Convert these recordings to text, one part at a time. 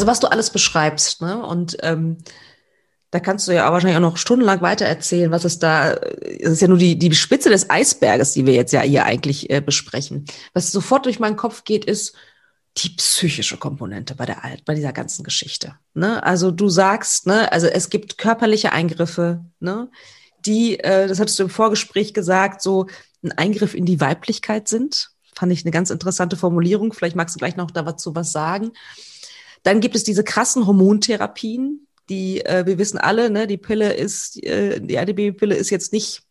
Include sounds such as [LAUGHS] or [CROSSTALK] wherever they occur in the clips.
Also was du alles beschreibst, ne? Und ähm, da kannst du ja wahrscheinlich auch noch stundenlang weiter erzählen, was es da, es ist ja nur die, die Spitze des Eisberges, die wir jetzt ja hier eigentlich äh, besprechen. Was sofort durch meinen Kopf geht, ist die psychische Komponente bei der bei dieser ganzen Geschichte. Ne? Also du sagst, ne, also es gibt körperliche Eingriffe, ne, die, äh, das hattest du im Vorgespräch gesagt, so ein Eingriff in die Weiblichkeit sind. Fand ich eine ganz interessante Formulierung. Vielleicht magst du gleich noch dazu was sagen. Dann gibt es diese krassen Hormontherapien, die, äh, wir wissen alle, ne, die Pille ist, äh, die Antibabypille ist jetzt nicht,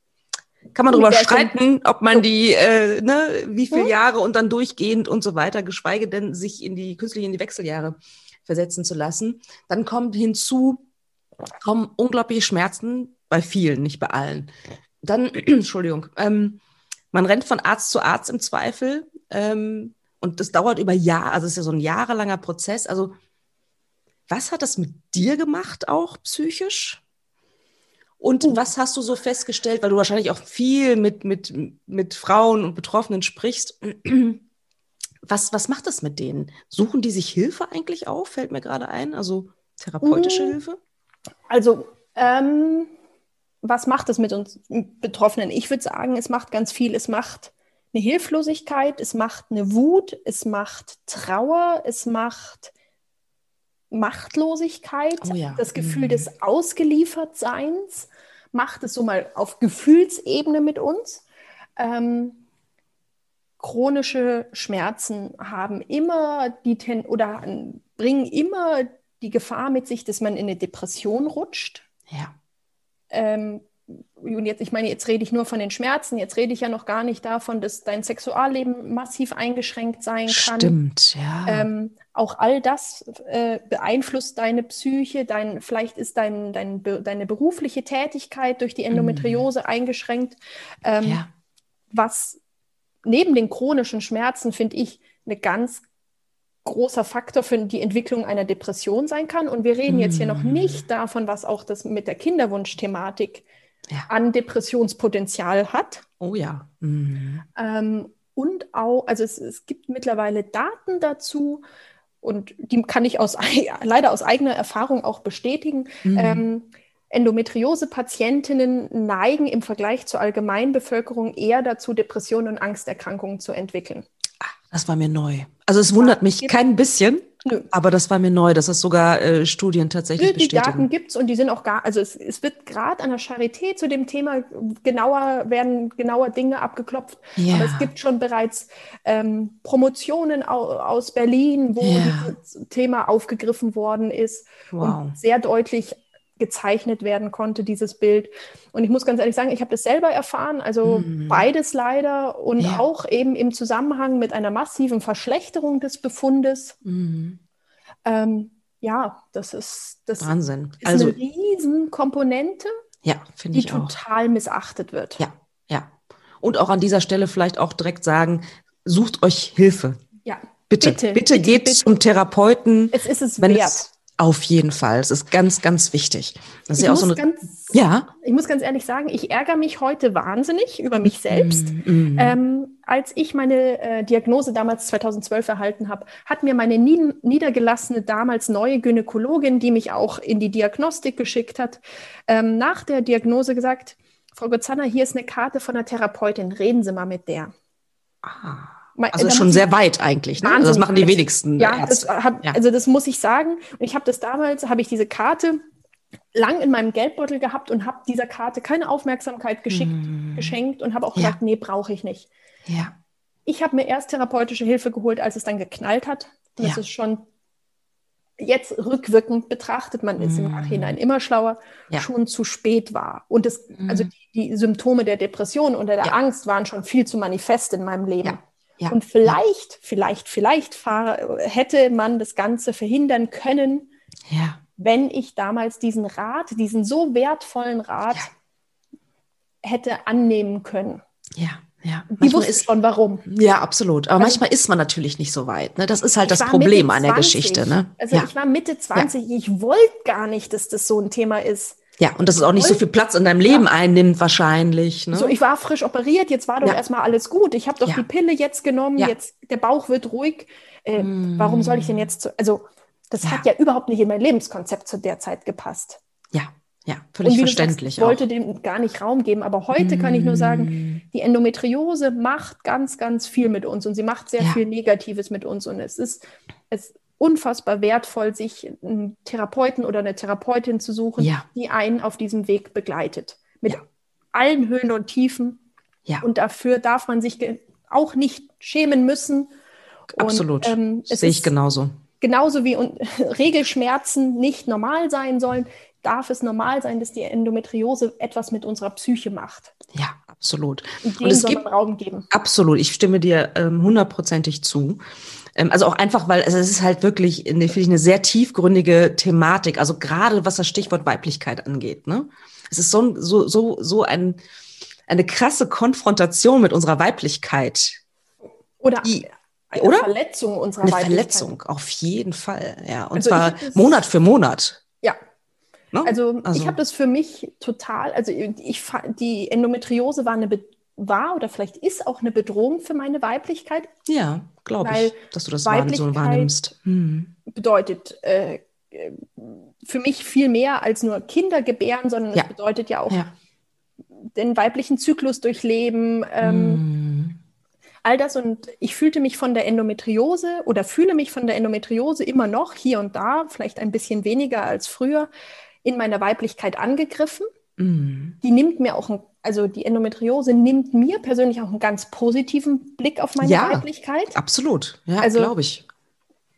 kann man darüber streiten, ob man die, äh, ne, wie viele Jahre und dann durchgehend und so weiter, geschweige denn sich in die künstlich in die Wechseljahre versetzen zu lassen. Dann kommt hinzu, kommen unglaubliche Schmerzen bei vielen, nicht bei allen. Dann, [CLEARS THROAT] Entschuldigung, ähm, man rennt von Arzt zu Arzt im Zweifel ähm, und das dauert über Jahre, also es ist ja so ein jahrelanger Prozess. Also was hat das mit dir gemacht, auch psychisch? Und uh. was hast du so festgestellt, weil du wahrscheinlich auch viel mit, mit, mit Frauen und Betroffenen sprichst? Was, was macht das mit denen? Suchen die sich Hilfe eigentlich auf? Fällt mir gerade ein. Also therapeutische mhm. Hilfe? Also, ähm, was macht es mit uns Betroffenen? Ich würde sagen, es macht ganz viel. Es macht eine Hilflosigkeit, es macht eine Wut, es macht Trauer, es macht Machtlosigkeit, oh ja. das Gefühl mhm. des Ausgeliefertseins, macht es so mal auf Gefühlsebene mit uns. Ähm, chronische Schmerzen haben immer die Ten oder bringen immer die Gefahr mit sich, dass man in eine Depression rutscht. Ja. Ähm, und jetzt, ich meine, jetzt rede ich nur von den Schmerzen, jetzt rede ich ja noch gar nicht davon, dass dein Sexualleben massiv eingeschränkt sein kann. Stimmt, ja. Ähm, auch all das äh, beeinflusst deine Psyche, dein, vielleicht ist dein, dein, deine berufliche Tätigkeit durch die Endometriose mm. eingeschränkt. Ähm, ja. Was neben den chronischen Schmerzen, finde ich, eine ganz großer Faktor für die Entwicklung einer Depression sein kann. Und wir reden jetzt hier noch mm. nicht davon, was auch das mit der Kinderwunschthematik ja. an Depressionspotenzial hat. Oh ja. Mhm. Ähm, und auch, also es, es gibt mittlerweile Daten dazu, und die kann ich aus, [LAUGHS] leider aus eigener Erfahrung auch bestätigen. Mhm. Ähm, Endometriose-Patientinnen neigen im Vergleich zur Allgemeinbevölkerung eher dazu, Depressionen und Angsterkrankungen zu entwickeln. Ach, das war mir neu. Also es wundert mich kein bisschen. Nö. Aber das war mir neu, dass das sogar äh, Studien tatsächlich Nö, die bestätigen. Die Daten gibt es und die sind auch gar, also es, es wird gerade an der Charité zu dem Thema genauer, werden genauer Dinge abgeklopft. Ja. Aber es gibt schon bereits ähm, Promotionen au, aus Berlin, wo ja. dieses Thema aufgegriffen worden ist wow. und sehr deutlich gezeichnet werden konnte, dieses Bild. Und ich muss ganz ehrlich sagen, ich habe das selber erfahren, also mhm. beides leider und ja. auch eben im Zusammenhang mit einer massiven Verschlechterung des Befundes. Mhm. Ähm, ja, das ist, das Wahnsinn. Ist also, eine Riesenkomponente, ja, die total missachtet wird. Ja, ja. Und auch an dieser Stelle vielleicht auch direkt sagen, sucht euch Hilfe. Ja. Bitte, bitte, bitte, bitte geht bitte. zum Therapeuten. Es ist es wert. Es, auf jeden Fall. Es ist ganz, ganz wichtig. Das ist ich ja auch so eine. Ganz, ja. Ich muss ganz ehrlich sagen, ich ärgere mich heute wahnsinnig über mich selbst. Mm, mm. Ähm, als ich meine äh, Diagnose damals 2012 erhalten habe, hat mir meine nie, niedergelassene, damals neue Gynäkologin, die mich auch in die Diagnostik geschickt hat, ähm, nach der Diagnose gesagt, Frau Gozanner, hier ist eine Karte von einer Therapeutin, reden Sie mal mit der. Ah. Also schon sehr weit eigentlich. Ne? Also das machen die wenigsten. Ja, das hab, ja, also das muss ich sagen. Und ich habe das damals, habe ich diese Karte lang in meinem Geldbeutel gehabt und habe dieser Karte keine Aufmerksamkeit geschickt, hm. geschenkt und habe auch gesagt, nee, brauche ich nicht. Ja. Ich habe mir erst therapeutische Hilfe geholt, als es dann geknallt hat. Und ja. das ist schon jetzt rückwirkend betrachtet, man ist mm. im hm. Nachhinein immer schlauer, ja. schon zu spät war. Und das, mm. also die, die, Symptome der Depression oder der ja. Angst waren schon viel zu manifest in meinem Leben. Ja. Ja. Und vielleicht, vielleicht, vielleicht fahr, hätte man das Ganze verhindern können, ja. wenn ich damals diesen Rat, diesen so wertvollen Rat ja. hätte annehmen können. Ja. Ja, die wusste ist, schon warum. Ja, absolut. Aber also, manchmal ist man natürlich nicht so weit. Ne? Das ist halt das Problem an der Geschichte. Ne? Also ja. ich war Mitte 20, ja. ich wollte gar nicht, dass das so ein Thema ist. Ja, und dass es auch nicht so viel Platz in deinem Leben ja. einnimmt wahrscheinlich. Ne? So, ich war frisch operiert, jetzt war doch ja. erstmal alles gut. Ich habe doch ja. die Pille jetzt genommen, jetzt der Bauch wird ruhig. Äh, mm. Warum soll ich denn jetzt, zu, also Das hat ja überhaupt nicht in mein Lebenskonzept zu der Zeit gepasst. Ja, ja, völlig verständlich. Ich wollte dem gar nicht Raum geben, aber heute mm. kann ich nur sagen, mm. die Endometriose macht ganz, ganz viel mit uns und sie macht sehr viel Negatives mit uns und es ist, es unfassbar wertvoll, sich einen Therapeuten oder eine Therapeutin zu suchen, ja. die einen auf diesem Weg begleitet. Mit ja. allen Höhen und Tiefen. Ja. Und dafür darf man sich auch nicht schämen müssen. Absolut. ähm, Sehe ich genauso. Genauso wie [LAUGHS] Regelschmerzen nicht normal sein sollen, darf es normal sein, dass die Endometriose etwas mit unserer Psyche macht. Ja, absolut. Und, und es gibt Raum geben. Absolut. Ich stimme dir ähm, hundertprozentig zu. Ähm, also auch einfach, weil also es ist halt wirklich, finde ich, eine sehr tiefgründige Thematik. Also gerade was das Stichwort Weiblichkeit angeht. Ne? Es ist so, so, so, so ein, eine krasse Konfrontation mit unserer Weiblichkeit. Oder die, eine oder? Verletzung unserer eine Weiblichkeit. Verletzung, auf jeden Fall. Ja, und also zwar Monat für Monat. Ja. No? Ne? Also, also, ich habe das für mich total, also ich die Endometriose war eine war oder vielleicht ist auch eine Bedrohung für meine Weiblichkeit. Ja, glaube ich, dass du das so wahrnimmst. Hm. Bedeutet äh, für mich viel mehr als nur Kinder gebären, sondern ja. es bedeutet ja auch ja. den weiblichen Zyklus durchleben. Ähm, hm. All das und ich fühlte mich von der Endometriose oder fühle mich von der Endometriose immer noch hier und da, vielleicht ein bisschen weniger als früher, in meiner Weiblichkeit angegriffen. Mhm. Die nimmt mir auch, ein, also die Endometriose nimmt mir persönlich auch einen ganz positiven Blick auf meine ja, Weiblichkeit. Absolut, ja, also, glaube ich.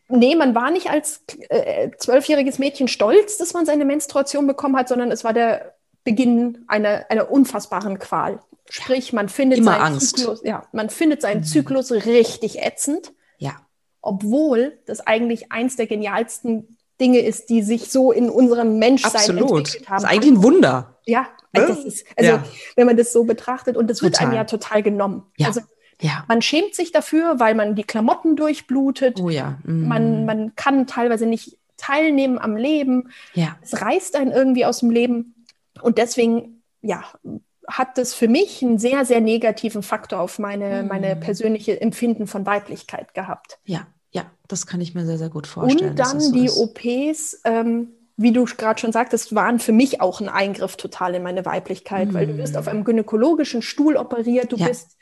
Nee, man war nicht als äh, zwölfjähriges äh, Mädchen stolz, dass man seine Menstruation bekommen hat, sondern es war der Beginn einer, einer unfassbaren Qual. Sprich, man findet Immer seinen Angst. Zyklus, ja, man findet seinen mhm. Zyklus richtig ätzend. Ja. Obwohl das eigentlich eins der genialsten Dinge ist, die sich so in unserem Menschsein Absolut. entwickelt haben. Das ist eigentlich ein Wunder. Ja, also, das ist, also ja. wenn man das so betrachtet und das wird einem ja total genommen. Ja. Also ja. man schämt sich dafür, weil man die Klamotten durchblutet. Oh ja. Mm. Man, man kann teilweise nicht teilnehmen am Leben. Ja. Es reißt einen irgendwie aus dem Leben. Und deswegen, ja, hat das für mich einen sehr, sehr negativen Faktor auf meine, mm. meine persönliche Empfinden von Weiblichkeit gehabt. Ja, ja, das kann ich mir sehr, sehr gut vorstellen. Und dann so die ist. OPs, ähm, wie du gerade schon sagtest, waren für mich auch ein Eingriff total in meine Weiblichkeit, mm. weil du wirst auf einem gynäkologischen Stuhl operiert, du ja. bist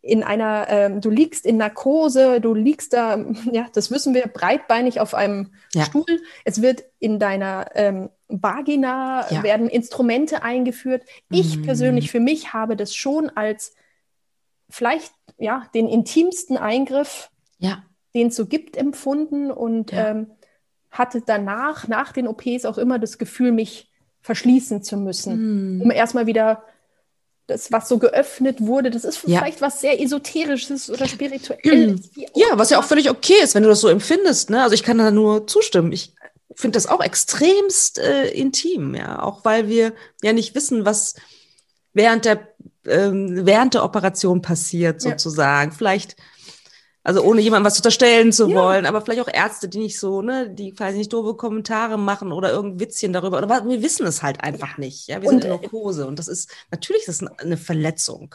in einer, ähm, du liegst in Narkose, du liegst da, [LAUGHS] ja, das wissen wir, breitbeinig auf einem ja. Stuhl. Es wird in deiner ähm, Vagina ja. werden Instrumente eingeführt. Ich mm. persönlich für mich habe das schon als vielleicht ja den intimsten Eingriff ja den es so gibt, empfunden und ja. ähm, hatte danach, nach den OPs auch immer das Gefühl, mich verschließen zu müssen, mm. um erstmal wieder das, was so geöffnet wurde, das ist ja. vielleicht was sehr Esoterisches oder Spirituelles. [CLEARS THROAT] Ja, was ja auch völlig okay ist, wenn du das so empfindest. Ne? Also ich kann da nur zustimmen. Ich finde das auch extremst äh, intim, ja, auch weil wir ja nicht wissen, was während der ähm, während der Operation passiert sozusagen. Ja. Vielleicht also ohne jemandem was unterstellen zu ja. wollen, aber vielleicht auch Ärzte, die nicht so, ne, die quasi nicht doofe Kommentare machen oder irgendein Witzchen darüber. Oder wir wissen es halt einfach ja. nicht. Ja, wir und, sind in Narkose und das ist natürlich ist das eine Verletzung.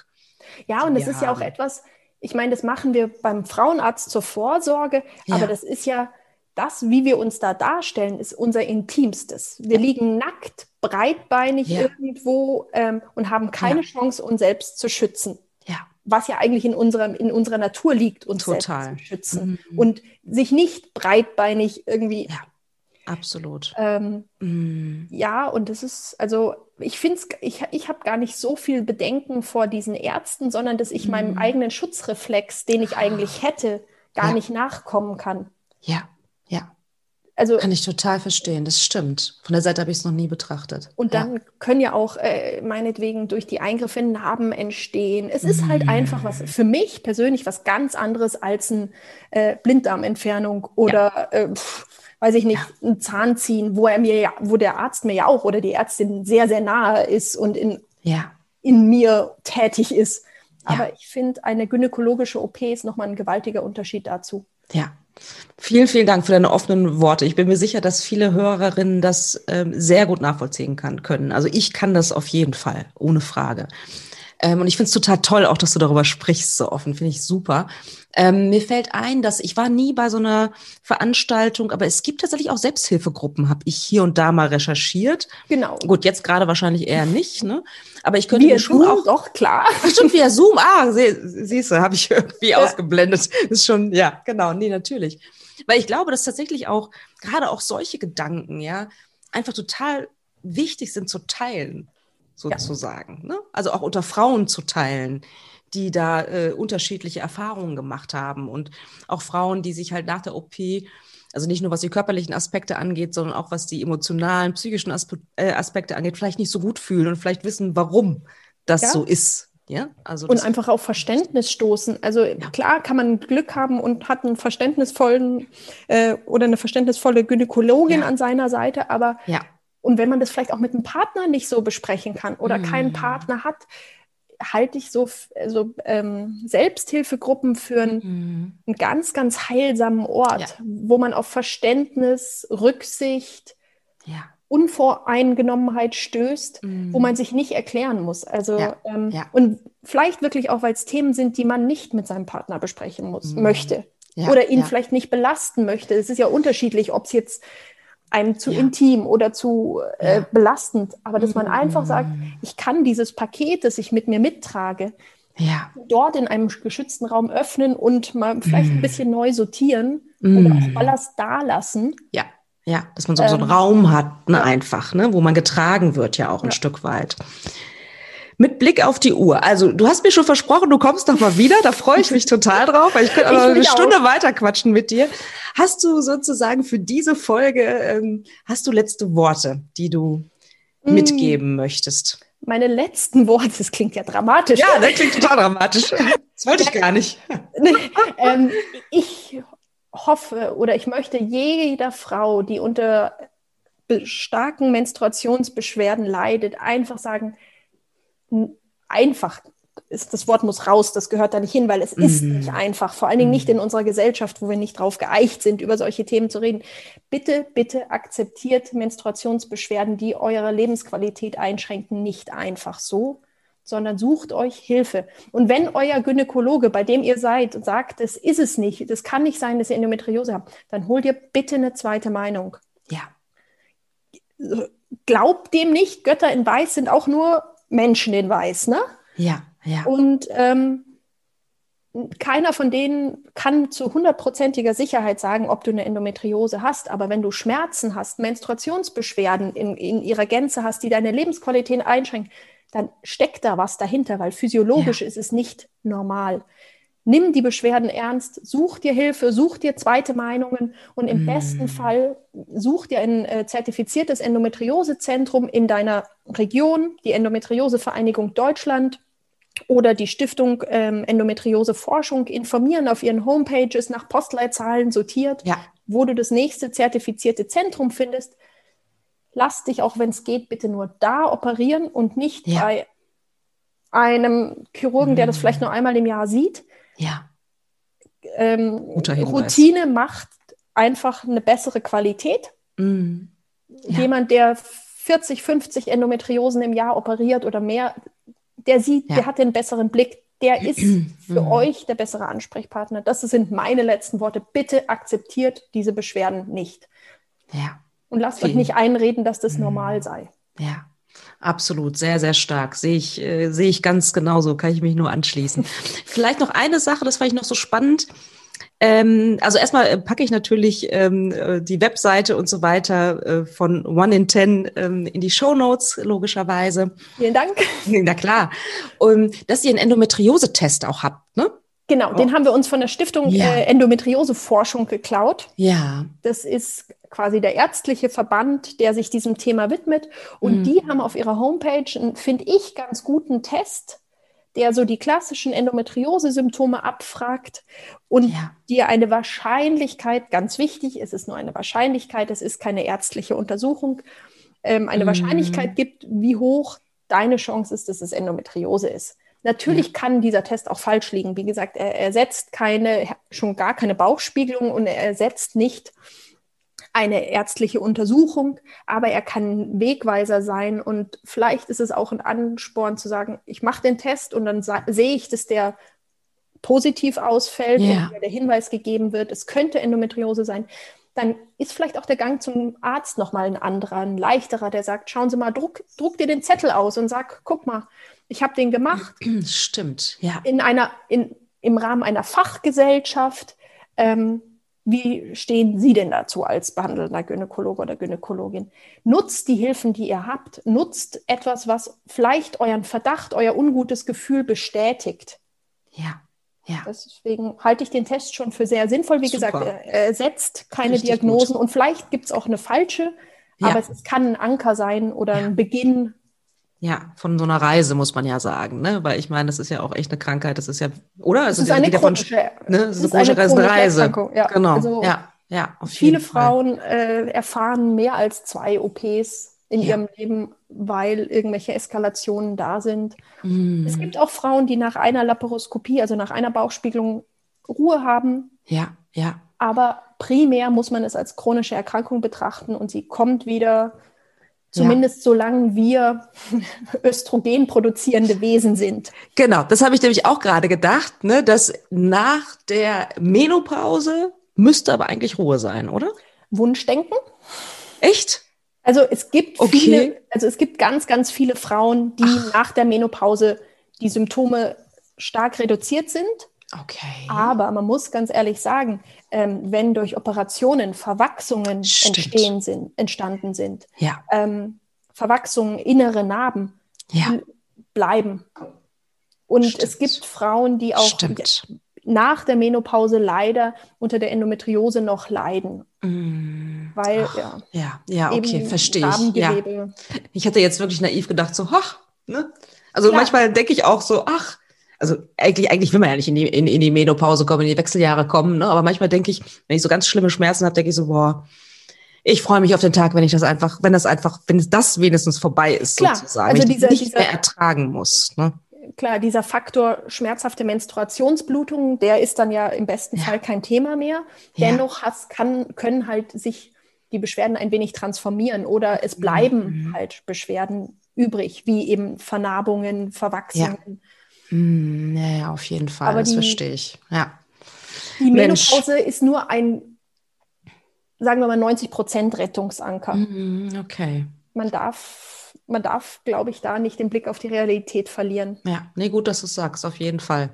Ja, und das ist ja auch etwas. Ich meine, das machen wir beim Frauenarzt zur Vorsorge, aber das ist ja das, wie wir uns da darstellen, ist unser Intimstes. Wir liegen nackt, breitbeinig irgendwo ähm, und haben keine Chance, uns selbst zu schützen was ja eigentlich in, unserem, in unserer Natur liegt, uns Total. selbst zu schützen. Mhm. Und sich nicht breitbeinig irgendwie. Ja, absolut. Ähm, mhm. Ja, und das ist, also ich finde es, ich, ich habe gar nicht so viel Bedenken vor diesen Ärzten, sondern dass ich mhm. meinem eigenen Schutzreflex, den ich eigentlich hätte, gar ja. nicht nachkommen kann. Ja, ja. Also, Kann ich total verstehen, das stimmt. Von der Seite habe ich es noch nie betrachtet. Und dann ja. können ja auch äh, meinetwegen durch die Eingriffe Narben entstehen. Es ist halt einfach was für mich persönlich was ganz anderes als eine äh, Blinddarmentfernung oder ja. äh, pf, weiß ich nicht, ja. ein Zahn ziehen, wo er mir ja, wo der Arzt mir ja auch oder die Ärztin sehr, sehr nahe ist und in, ja. in mir tätig ist. Aber ich finde, eine gynäkologische OP ist nochmal ein gewaltiger Unterschied dazu. Ja, Vielen, vielen Dank für deine offenen Worte. Ich bin mir sicher, dass viele Hörerinnen das ähm, sehr gut nachvollziehen kann, können. Also ich kann das auf jeden Fall, ohne Frage. Ähm, und ich finde es total toll, auch dass du darüber sprichst, so offen, finde ich super. Ähm, mir fällt ein, dass ich war nie bei so einer Veranstaltung, aber es gibt tatsächlich auch Selbsthilfegruppen, habe ich hier und da mal recherchiert. Genau. Gut, jetzt gerade wahrscheinlich eher nicht, ne? Aber ich könnte via mir schon Zoom, auch. Doch, klar. Ach, stimmt, via Zoom. Ah, sie, siehst du, habe ich irgendwie Ja. ausgeblendet. Ist schon, ja, genau, nee, natürlich. Weil ich glaube, dass tatsächlich auch, gerade auch solche Gedanken, ja, einfach total wichtig sind zu teilen, sozusagen. Ne? Also auch unter Frauen zu teilen, die da äh, unterschiedliche Erfahrungen gemacht haben. Und auch Frauen, die sich halt nach der OP, also nicht nur was die körperlichen Aspekte angeht, sondern auch was die emotionalen, psychischen Aspe äh, Aspekte angeht, vielleicht nicht so gut fühlen und vielleicht wissen, warum das Ja. so ist. Ja, also Und einfach auf Verständnis stoßen. Also klar kann man Glück haben und hat einen verständnisvollen äh, oder eine verständnisvolle Gynäkologin Ja. an seiner Seite, aber ja. Und wenn man das vielleicht auch mit einem Partner nicht so besprechen kann oder Mhm. keinen Partner hat, halte ich so, so ähm, Selbsthilfegruppen für einen, Mhm. einen ganz, ganz heilsamen Ort, Ja. wo man auf Verständnis, Rücksicht, Ja. Unvoreingenommenheit stößt, Mhm. wo man sich nicht erklären muss. Also Ja, ähm, und vielleicht wirklich auch, weil es Themen sind, die man nicht mit seinem Partner besprechen muss, Mhm. möchte oder ihn vielleicht nicht belasten möchte. Es ist ja unterschiedlich, ob es jetzt einem zu Ja. intim oder zu äh, Ja. belastend, aber dass man einfach sagt, Mhm. ich kann dieses Paket, das ich mit mir mittrage, Ja. dort in einem geschützten Raum öffnen und mal vielleicht ein Mhm. bisschen neu sortieren Mhm. oder auch Ballast da lassen. Ja, ja, dass man so, so einen Ähm, Raum hat, ne, einfach, ne, wo man getragen wird ja auch ein. Stück weit. Mit Blick auf die Uhr. Also, du hast mir schon versprochen, du kommst noch mal wieder. Da freue ich mich total drauf, weil ich könnte [LAUGHS] noch eine mich auch. Stunde weiter quatschen mit dir. Hast du sozusagen für diese Folge, ähm, hast du letzte Worte, die du Mm. mitgeben möchtest? Meine letzten Worte, das klingt ja dramatisch. Ja, das klingt total dramatisch. Das wollte ich gar nicht. [LAUGHS] ähm, ich hoffe oder ich möchte jeder Frau, die unter starken Menstruationsbeschwerden leidet, einfach sagen, einfach ist, das Wort muss raus, das gehört da nicht hin, weil es ist Mhm. nicht einfach, vor allen Dingen nicht in unserer Gesellschaft, wo wir nicht drauf geeicht sind, über solche Themen zu reden. Bitte, bitte akzeptiert Menstruationsbeschwerden, die eure Lebensqualität einschränken, nicht einfach so, sondern sucht euch Hilfe. Und wenn euer Gynäkologe, bei dem ihr seid, sagt, das ist es nicht, das kann nicht sein, dass ihr Endometriose habt, dann holt ihr bitte eine zweite Meinung. Ja. Glaubt dem nicht, Götter in Weiß sind auch nur Menschen in Weiß, ne? Ja, ja. Und ähm, keiner von denen kann zu hundertprozentiger Sicherheit sagen, ob du eine Endometriose hast. Aber wenn du Schmerzen hast, Menstruationsbeschwerden in, in ihrer Gänze hast, die deine Lebensqualität einschränken, dann steckt da was dahinter, weil physiologisch Ja. ist es nicht normal. Nimm die Beschwerden ernst, such dir Hilfe, such dir zweite Meinungen und im Mm. besten Fall such dir ein äh, zertifiziertes Endometriosezentrum in deiner Region, die Endometriosevereinigung Deutschland oder die Stiftung ähm, Endometriose Forschung informieren auf ihren Homepages nach Postleitzahlen sortiert, Ja. wo du das nächste zertifizierte Zentrum findest. Lass dich auch, wenn es geht, bitte nur da operieren und nicht Ja. bei einem Chirurgen, der das Mhm. vielleicht nur einmal im Jahr sieht. Ja. Ähm. Routine macht einfach eine bessere Qualität. Mhm. Ja. Jemand, der 40, 50 Endometriosen im Jahr operiert oder mehr, der sieht, Ja. der hat den besseren Blick, der [CLEARS THROAT] ist für Mhm. euch der bessere Ansprechpartner. Das sind meine letzten Worte. Bitte akzeptiert diese Beschwerden nicht. Ja. Und lasst euch Vielen- nicht einreden, dass das Mhm. normal sei. Ja, absolut, sehr, sehr stark. Sehe ich, äh, sehe ich ganz genauso, kann ich mich nur anschließen. Vielleicht noch eine Sache, das fand ich noch so spannend. Ähm, also erstmal äh, packe ich natürlich ähm, äh, die Webseite und so weiter äh, von One in Ten ähm, in die Show Notes, logischerweise. Vielen Dank. Na klar. Und dass ihr einen Endometriose-Test auch habt, ne? Genau, den haben wir uns von der Stiftung Oh. Ja. äh, Endometriose-Forschung geklaut. Ja. Das ist quasi der ärztliche Verband, der sich diesem Thema widmet. Und Mhm. die haben auf ihrer Homepage einen, finde ich, ganz guten Test, der so die klassischen Endometriose-Symptome abfragt und Ja. dir eine Wahrscheinlichkeit, ganz wichtig, es ist nur eine Wahrscheinlichkeit, es ist keine ärztliche Untersuchung, ähm, eine Mhm. Wahrscheinlichkeit gibt, wie hoch deine Chance ist, dass es Endometriose ist. Natürlich kann dieser Test auch falsch liegen. Wie gesagt, er ersetzt keine, schon gar keine Bauchspiegelung und er ersetzt nicht eine ärztliche Untersuchung, aber er kann Wegweiser sein und vielleicht ist es auch ein Ansporn zu sagen, ich mache den Test und dann sehe ich, dass der positiv ausfällt yeah. und der Hinweis gegeben wird, es könnte Endometriose sein, dann ist vielleicht auch der Gang zum Arzt nochmal ein anderer, ein leichterer, der sagt, schauen Sie mal, druck, druck dir den Zettel aus und sag, guck mal, ich habe den gemacht. [CLEARS THROAT] Stimmt, ja. In einer, in, Im Rahmen einer Fachgesellschaft. Ähm, wie stehen Sie denn dazu als behandelnder Gynäkologe oder Gynäkologin? Nutzt die Hilfen, die ihr habt. Nutzt etwas, was vielleicht euren Verdacht, euer ungutes Gefühl bestätigt. Ja. Ja. Deswegen halte ich den Test schon für sehr sinnvoll. Wie Super. gesagt, er ersetzt keine Richtig Diagnosen gut. und vielleicht gibt es auch eine falsche, ja. aber es kann ein Anker sein oder ja. ein Beginn. Ja, von so einer Reise muss man ja sagen, ne? Weil ich meine, das ist ja auch echt eine Krankheit. Das ist ja, oder? Es ist, ist eine chronische, ne? Das ist eine chronische, Reise. Ja. Genau. Also ja, ja. viele Frauen äh, erfahren mehr als zwei OPs in ja. ihrem Leben, weil irgendwelche Eskalationen da sind. Mm. Es gibt auch Frauen, die nach einer Laparoskopie, also nach einer Bauchspiegelung, Ruhe haben. Ja, ja. Aber primär muss man es als chronische Erkrankung betrachten und sie kommt wieder, zumindest ja. solange wir Östrogen produzierende Wesen sind. Genau, das habe ich nämlich auch gerade gedacht, ne, dass nach der Menopause müsste aber eigentlich Ruhe sein, oder? Wunschdenken. Echt? Also es gibt okay. viele, also es gibt ganz, ganz viele Frauen, die Ach. nach der Menopause die Symptome stark reduziert sind. Okay. Aber man muss ganz ehrlich sagen, ähm, wenn durch Operationen Verwachsungen entstehen sind, entstanden sind, ja. ähm, Verwachsungen, innere Narben, ja. bleiben. Und Stimmt. es gibt Frauen, die auch Stimmt. nach der Menopause leider unter der Endometriose noch leiden. Mm. Weil, Ach, ja. Ja, ja, okay, verstehe ich. Ja. Ich hatte jetzt wirklich naiv gedacht, so, ach, ne? Also Klar. manchmal denke ich auch so, ach, also eigentlich, eigentlich will man ja nicht in die, in, in die Menopause kommen, in die Wechseljahre kommen, ne? aber manchmal denke ich, wenn ich so ganz schlimme Schmerzen habe, denke ich so, boah, ich freue mich auf den Tag, wenn ich das einfach, wenn das einfach, wenn das wenigstens vorbei ist, Klar. sozusagen, also wenn dieser, ich nicht dieser, mehr ertragen muss. Ne? klar, dieser Faktor schmerzhafte Menstruationsblutung, der ist dann ja im besten ja. Fall kein Thema mehr. Dennoch has, kann, können halt sich die Beschwerden ein wenig transformieren oder es bleiben mhm. halt Beschwerden übrig, wie eben Vernarbungen, Verwachsungen. Ja, mhm, ja auf jeden Fall, Aber das die, verstehe ich. Ja. Die Menopause Mensch. ist nur ein, sagen wir mal, 90 Prozent Rettungsanker. Mhm, okay. Man darf man darf, glaube ich, da nicht den Blick auf die Realität verlieren. Ja, nee, gut, dass du es sagst, auf jeden Fall.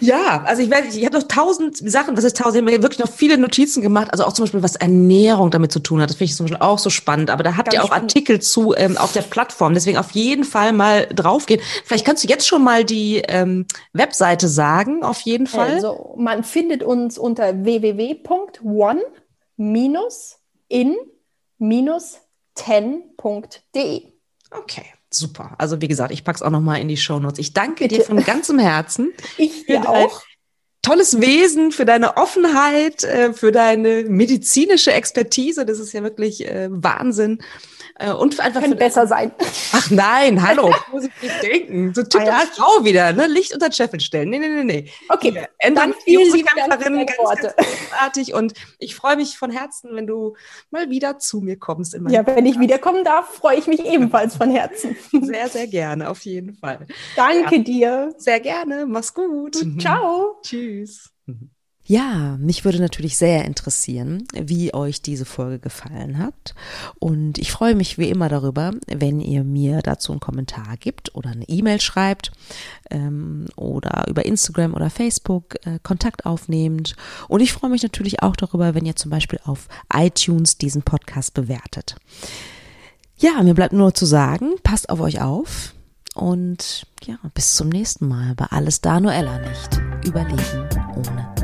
Ja, also ich werde, ich habe noch tausend Sachen, was ist tausend, ich habe mir wirklich noch viele Notizen gemacht, also auch zum Beispiel, was Ernährung damit zu tun hat. Das finde ich zum Beispiel auch so spannend. Aber da habt Ganz ihr auch spannend. Artikel zu ähm, auf der Plattform. Deswegen auf jeden Fall mal draufgehen. Vielleicht kannst du jetzt schon mal die ähm, Webseite sagen, auf jeden Fall. Also man findet uns unter www.one-in- 10.de. Okay, super. Also wie gesagt, ich packe es auch nochmal in die Show Notes. Ich danke Bitte. dir von ganzem Herzen. Ich dir auch. Tolles Wesen, für deine Offenheit, äh, für deine medizinische Expertise. Das ist ja wirklich äh, Wahnsinn. Äh, und einfach Könnte besser sein. Ach nein, hallo, [LAUGHS] nicht denken. So Typ ah, ja. Frau wieder, ne? Licht unter Scheffel stellen. Nee, nee, nee, nee. Okay, ja, dann vielen Dank ganz, ganz großartig und ich freue mich von Herzen, wenn du mal wieder zu mir kommst. In ja, wenn ich wiederkommen darf, freue ich mich ebenfalls von Herzen. [LAUGHS] Sehr, sehr gerne, auf jeden Fall. Danke ja. dir. Sehr gerne, mach's gut. Ciao. [LAUGHS] Tschüss. Ja, mich würde natürlich sehr interessieren, wie euch diese Folge gefallen hat. Und ich freue mich wie immer darüber, wenn ihr mir dazu einen Kommentar gibt oder eine E-Mail schreibt ähm, oder über Instagram oder Facebook äh, Kontakt aufnehmt. Und ich freue mich natürlich auch darüber, wenn ihr zum Beispiel auf iTunes diesen Podcast bewertet. Ja, mir bleibt nur zu sagen, passt auf euch auf. Und ja, bis zum nächsten Mal bei Alles da, Noella nicht. Überleben ohne